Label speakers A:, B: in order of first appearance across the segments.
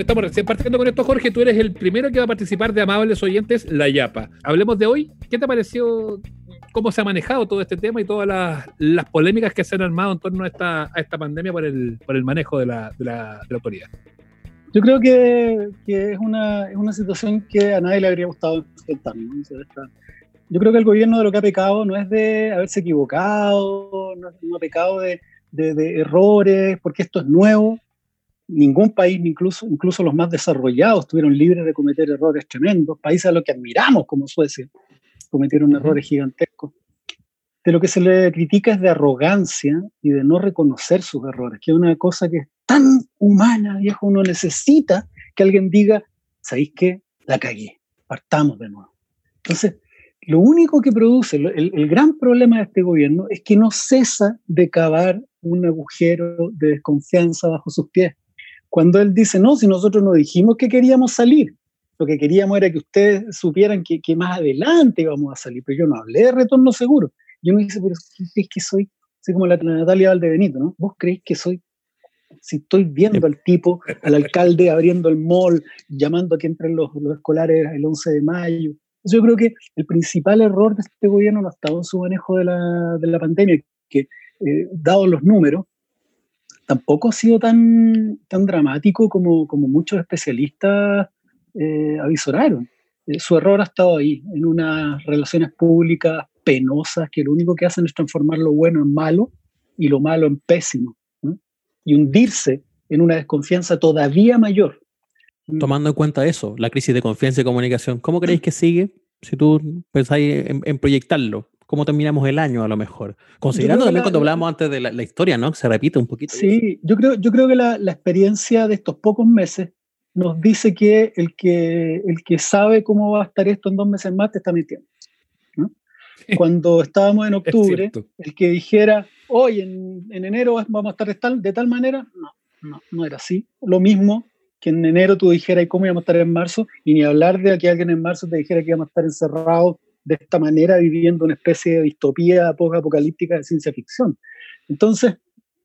A: Estamos recién partiendo con esto, Jorge. Tú eres el primero que va a participar de Amables Oyentes, La Yapa. Hablemos de hoy. ¿Qué te pareció? ¿Cómo se ha manejado todo este tema y todas las, polémicas que se han armado en torno a esta, pandemia por el, por el manejo de la, de la, autoridad?
B: Yo creo que, que es, una, es, una, situación que a nadie le habría gustado enfrentar. Yo creo que el gobierno de lo que ha pecado no es de haberse equivocado, no, no ha pecado de, de, de, errores, porque esto es nuevo ningún país, incluso, incluso los más desarrollados, estuvieron libres de cometer errores tremendos. Países a los que admiramos, como Suecia, cometieron errores gigantescos. De lo que se le critica es de arrogancia y de no reconocer sus errores, que es una cosa que es tan humana, viejo, uno necesita que alguien diga, ¿sabéis qué? La cagué, partamos de nuevo. Entonces, lo único que produce, el, el, gran problema de este gobierno es que no cesa de cavar un agujero de desconfianza bajo sus pies cuando él dice, no, si nosotros no dijimos que queríamos salir, lo que queríamos era que ustedes supieran que, que más adelante íbamos a salir, pero yo no hablé de retorno seguro. Yo me dice, pero ¿qué crees que soy? Soy como la Natalia Valdebenito, ¿no? ¿Vos creéis que soy? Si estoy viendo al tipo, al alcalde abriendo el mall, llamando a que entren los, los escolares el 11 de mayo. Yo creo que el principal error de este gobierno no ha estado en su manejo de la, de la pandemia, que eh, dados los números, tampoco ha sido tan, tan dramático como, como muchos especialistas eh, avisoraron. Eh, su error ha estado ahí, en unas relaciones públicas penosas que lo único que hacen es transformar lo bueno en malo y lo malo en pésimo. Y hundirse en una desconfianza todavía mayor.
C: Tomando en cuenta eso, la crisis de confianza y comunicación, ¿cómo creéis que sigue si tú pensáis en proyectarlo? Cómo terminamos el año a lo mejor. Considerando también cuando hablábamos antes de la, historia, ¿no? Se repite un poquito.
B: Sí, yo creo, yo creo que la, la, experiencia de estos pocos meses nos dice que el, que el que sabe cómo va a estar esto en dos meses más te está mintiendo. Cuando estábamos en octubre, el que dijera, hoy en, en, enero vamos a estar de tal, de tal manera, no, no, no era así. Lo mismo que en enero tú dijeras cómo íbamos a estar en marzo, y ni hablar de que alguien en marzo te dijera que íbamos a estar encerrados de esta manera viviendo una especie de distopía post-apocalíptica de ciencia ficción. Entonces,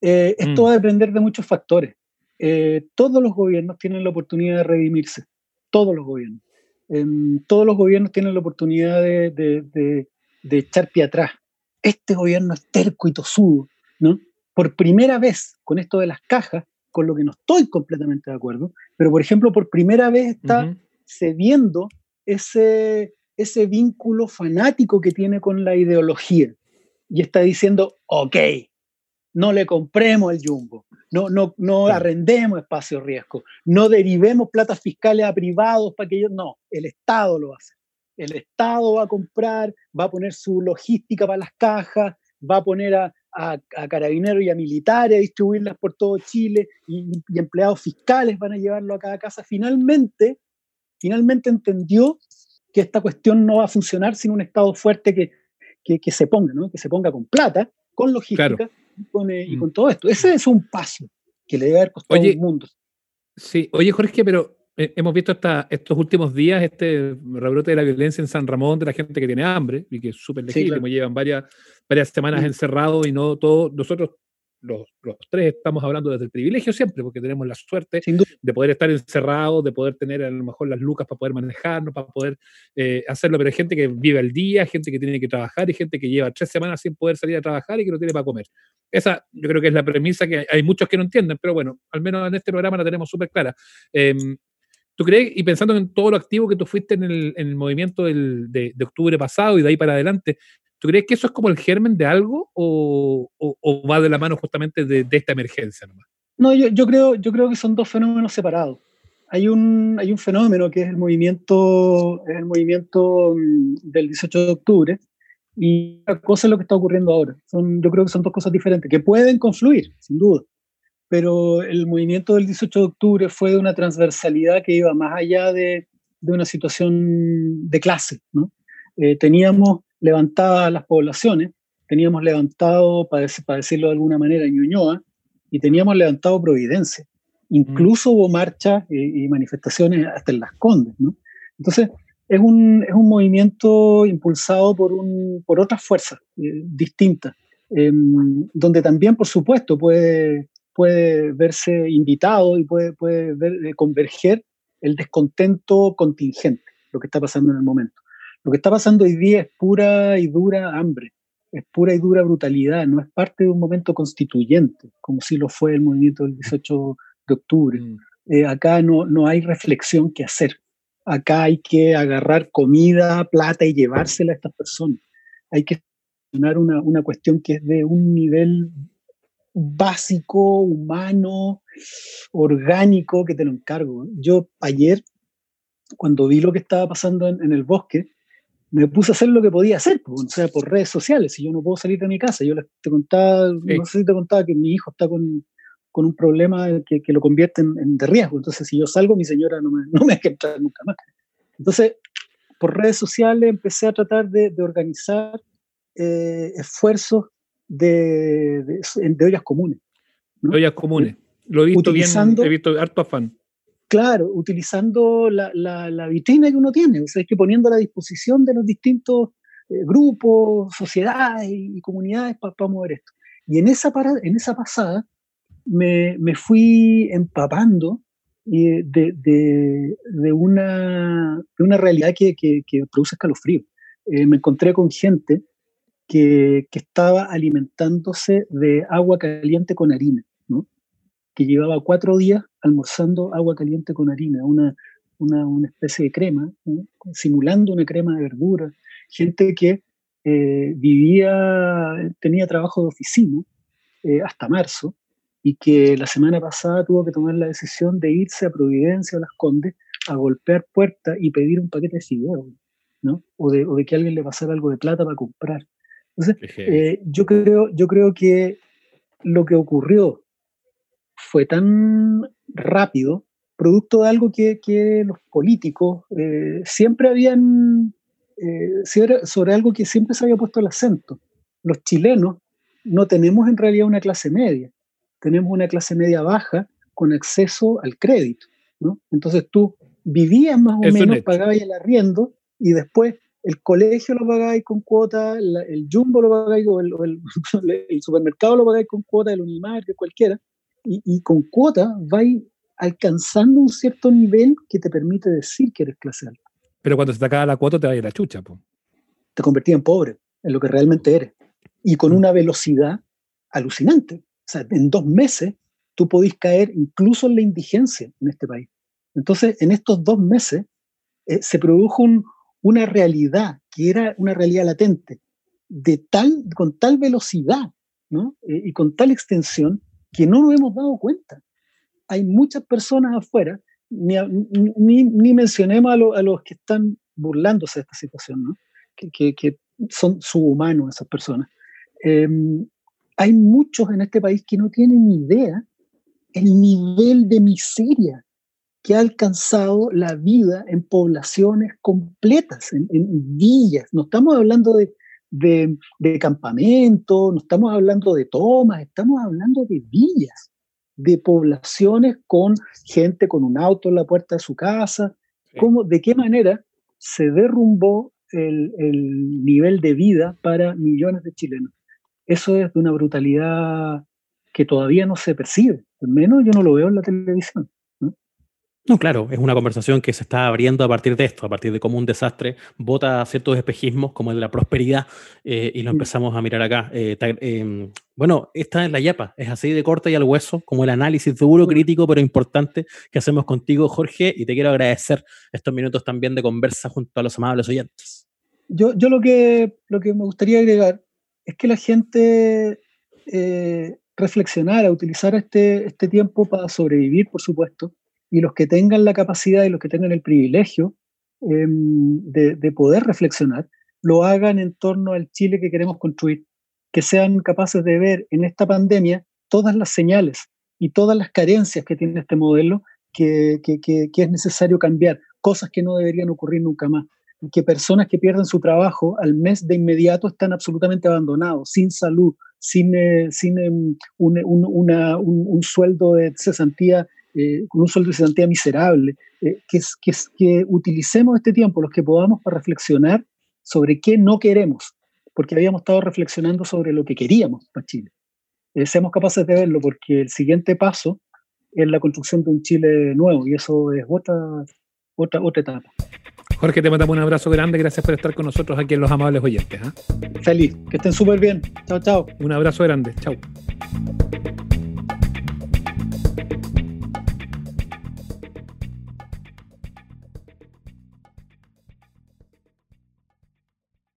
B: eh, esto mm. va a depender de muchos factores. Eh, todos los gobiernos tienen la oportunidad de redimirse, todos los gobiernos. Em, todos los gobiernos tienen la oportunidad de, de, de, echar pie atrás. Este gobierno es terco y tosudo, ¿no? Por primera vez, con esto de las cajas, con lo que no estoy completamente de acuerdo, pero por ejemplo, por primera vez está cediendo ese, ese vínculo fanático que tiene con la ideología y está diciendo, ok, no le compremos el jumbo, no, no, no arrendemos espacio riesgo, no derivemos platas fiscales a privados para que ellos, no, el Estado lo hace. El Estado va a comprar, va a poner su logística para las cajas, va a poner a, carabineros y a militares a distribuirlas por todo Chile y, y empleados fiscales van a llevarlo a cada casa. Finalmente, finalmente entendió que esta cuestión no va a funcionar sin un Estado fuerte que, que, se ponga, ¿no? que se ponga con plata, con logística y, con, eh, mm. con, todo esto. Ese es un paso que le debe haber costado al mundo.
A: Sí, oye Jorge, pero eh, hemos visto esta, estos últimos días este rebrote de la violencia en San Ramón de la gente que tiene hambre y que es súper legítimo, llevan varias, varias semanas mm. encerrados y no todo, nosotros los, tres estamos hablando desde el privilegio siempre, porque tenemos la suerte de poder estar encerrados, de poder tener a lo mejor las lucas para poder manejarnos, para poder eh, hacerlo, pero hay gente que vive al día, gente que tiene que trabajar y gente que lleva tres semanas sin poder salir a trabajar y que no tiene para comer. Esa yo creo que es la premisa que hay, muchos que no entienden, pero bueno, al menos en este programa la tenemos súper clara. Em, ¿Tú crees, y pensando en todo lo activo que tú fuiste en el, movimiento de, de, octubre pasado y de ahí para adelante, ¿Tú crees que eso es como el germen de algo o, va de la mano justamente de, esta emergencia nomás?
B: No, yo, yo, creo, yo creo que son dos fenómenos separados. Hay un, hay un fenómeno que es el movimiento, el movimiento mm, del 18 de octubre y otra cosa es lo que está ocurriendo ahora. Son, yo creo que son dos cosas diferentes, que pueden confluir, sin duda. Pero el movimiento del 18 de octubre fue de una transversalidad que iba más allá de, de una situación de clase. ¿no? Eh, teníamos levantadas las poblaciones, teníamos levantado, para, decirlo de alguna manera, Ñuñoa, y teníamos levantado Providencia. Incluso hubo marchas y, manifestaciones hasta en Las Condes. Entonces, es un, es un, movimiento impulsado por, un, por otras fuerzas eh, distintas, em, donde también, por supuesto, puede, puede verse invitado y puede, puede ver, converger el descontento contingente, lo que está pasando en el momento. Lo que está pasando hoy día es pura y dura hambre, es pura y dura brutalidad, no es parte de un momento constituyente, como si lo fue el movimiento del 18 de octubre. Mm. Eh, acá no, no hay reflexión que hacer. Acá hay que agarrar comida, plata y llevársela a estas personas. Hay que solucionar una, una cuestión que es de un nivel básico, humano, orgánico, que te lo encargo. Yo ayer, cuando vi lo que estaba pasando en el bosque, me puse a hacer lo que podía hacer, pues, o sea, por redes sociales, si yo no puedo salir de mi casa, yo te contaba, no sé si te contaba que mi hijo está con, con un problema que, que lo convierte en, de riesgo, entonces si yo salgo, mi señora no me, no me deja entrar nunca más. Entonces, por redes sociales empecé a tratar de, de organizar eh, esfuerzos de, de, de, ollas comunes.
A: ¿no? Ollas comunes. Lo he visto bien, he visto harto afán.
B: Claro, utilizando la, la, vitrina que uno tiene, o sea, es que poniendo a la disposición de los distintos eh, grupos, sociedades y, comunidades para mover esto. Y en esa, para, en esa pasada me, me fui empapando eh, de, de, una, de una realidad que, que, produce escalofrío. Eh, me encontré con gente que, que, estaba alimentándose de agua caliente con harina. Que llevaba cuatro días almorzando agua caliente con harina, una, una, una especie de crema, simulando una crema de verdura. Gente que eh, vivía, tenía trabajo de oficina eh, hasta marzo y que la semana pasada tuvo que tomar la decisión de irse a Providencia o Las Condes a golpear puertas y pedir un paquete de fideos, ¿no? O de, o de, que alguien le pasara algo de plata para comprar. Entonces, eh, yo, creo, yo creo que lo que ocurrió fue tan rápido, producto de algo que, que los políticos eh, siempre habían, eh, sobre algo que siempre se había puesto el acento. Los chilenos no tenemos en realidad una clase media, tenemos una clase media baja con acceso al crédito. ¿no? Entonces tú vivías más o menos, pagabas el arriendo y después el colegio lo pagáis con cuota, el jumbo lo pagáis, o el, el, supermercado lo pagáis con cuota, el Unimarket, cualquiera, y, con cuota vais alcanzando un cierto nivel que te permite decir que eres clase alta.
A: Pero cuando se te acaba la cuota te va a ir la chucha. Po.
B: Te convertís en pobre, en lo que realmente eres. Y con una velocidad alucinante. O sea, en dos meses tú podís caer incluso en la indigencia en este país. Entonces, en estos dos meses eh, se produjo una realidad que era una realidad latente, de tal, con tal velocidad ¿no? Eh, y con tal extensión que no nos hemos dado cuenta. Hay muchas personas afuera, ni, ni, mencionemos a, los que están burlándose de esta situación, ¿no? que, que, son subhumanos esas personas. Em, hay muchos en este país que no tienen ni idea el nivel de miseria que ha alcanzado la vida en poblaciones completas, en, en villas. No estamos hablando de, de, de campamento, no estamos hablando de tomas, estamos hablando de villas, de poblaciones con gente con un auto en la puerta de su casa. ¿Cómo, ¿De qué manera se derrumbó el, el nivel de vida para millones de chilenos? Eso es de una brutalidad que todavía no se percibe, al menos yo no lo veo en la televisión.
C: No, claro, es una conversación que se está abriendo a partir de esto, a partir de cómo un desastre bota ciertos espejismos, como el de la prosperidad, eh, y lo mm. empezamos a mirar acá. Eh, em, bueno, esta es la yapa, es así de corta y al hueso, como el análisis duro, crítico, pero importante que hacemos contigo, Jorge, y te quiero agradecer estos minutos también de conversa junto a los amables oyentes.
B: Yo, yo lo, que, lo que me gustaría agregar es que la gente eh, reflexionara, utilizara este, este tiempo para sobrevivir, por supuesto, y los que tengan la capacidad y los que tengan el privilegio em, de, poder reflexionar, lo hagan en torno al Chile que queremos construir, que sean capaces de ver en esta pandemia todas las señales y todas las carencias que tiene este modelo que, es necesario cambiar, cosas que no deberían ocurrir nunca más, que personas que pierden su trabajo al mes de inmediato están absolutamente abandonados, sin salud, sin, eh, sin em, un, un, sueldo de cesantía eh, con un sueldo de cesantía miserable, eh, que, que, que utilicemos este tiempo, los que podamos, para reflexionar sobre qué no queremos, porque habíamos estado reflexionando sobre lo que queríamos para Chile. eh, seamos capaces de verlo, porque el siguiente paso es la construcción de un Chile nuevo y eso es otra, otra, otra etapa.
A: Jorge, te mandamos un abrazo grande. Gracias por estar con nosotros aquí en Los Amables Oyentes. ¿ah?
B: Feliz. Que estén súper bien. Chao, chao.
A: Un abrazo grande. Chao.